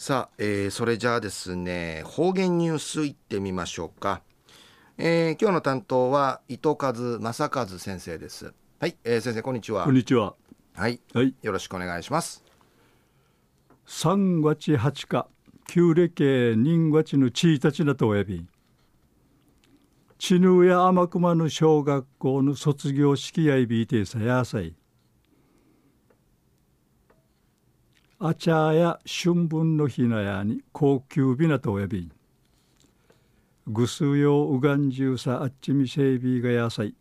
さあ、えー、それじゃあですね方言ニュースいってみましょうか、えー、今日の担当は伊藤和正和先生です。はい、えー、先生こんにちは。こんにちは。はい、はい、よろしくお願いします。3月8日旧暦人月の1日なとおやびちぬや天熊の小学校の卒業式やいびいてさやさいあちゃや春分のひなやに高級びなとおやびんぐすよううがんじゅうさあっちみせいびがやさい。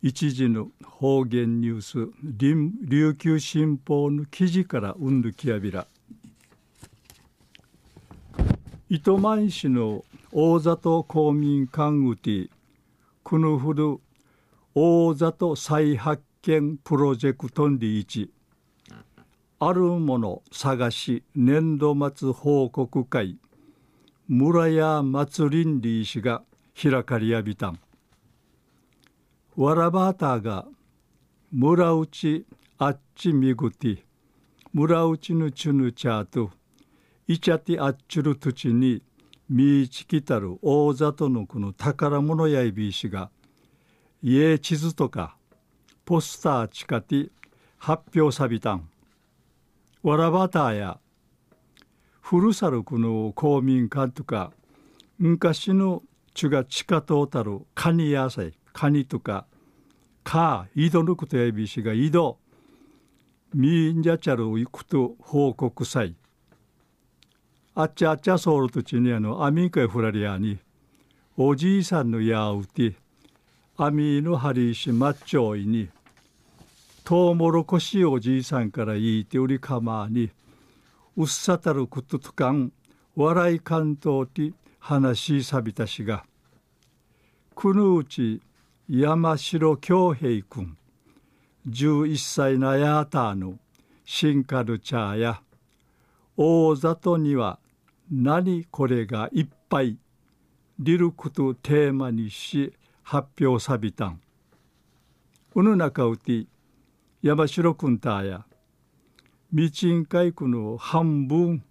一時の方言ニュース琉球新報の記事からうんぬきやびら。糸満市の大里公民館うてくぬふる大里再発見プロジェクトんでいちあるもの探し年度末報告会村屋祭りんりしが開かりやびたん。わらばたが村内あっちみぐて村内のちゅぬちゃといちゃてあっちゅる土地にみいちきたる大里のこの宝物やいびいしが家地図とかポスターちかて発表さびたん。わらばたや古さるこの公民館とか昔のちが地下とたるカニ野菜カニとかか井戸のことやびしが井戸みんじゃちゃるいくと報告さいあっちゃあっちゃソウルとちにあのアミンカイフラリアにおじいさんのやうてアミのハリシマッチョイにトウモロコシおじいさんから言いておりかまにうっさたることとかん笑い関東て話しさびたしがくぬうち山城京平君11歳なやたの新カルチャーや大里には何これがいっぱいリルクとテーマにし発表さびたん。うぬなかうて山城君たや道んかいくの半分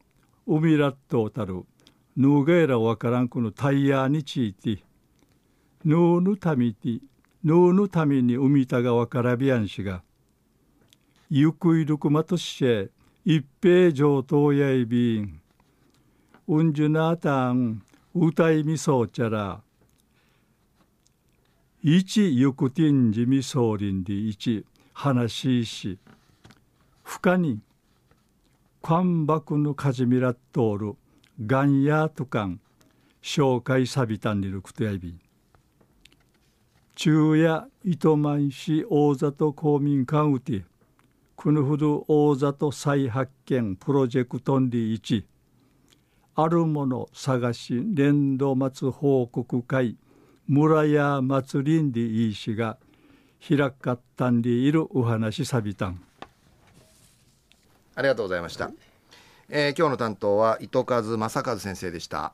海らっとたるぬがえらわからんくのタイヤについて。ぬうぬたみてぬうぬために海たがわからびやんしが。ゆくいるくまとして一平上等やいびんうんじゅなたんうたいみそうちゃら。一ゆくてんじみそうりんで一。話し深に関白のかじみらっとおるがんやとかん紹介さびたんにるくとやび中夜糸満市大里公民館うてくぬふる大里再発見プロジェクトンリ1あるもの探し年度末報告会村や祭りんでいいしが開かったんでいるお話さびたん。ありがとうございました、えー、今日の担当は糸数正和先生でした。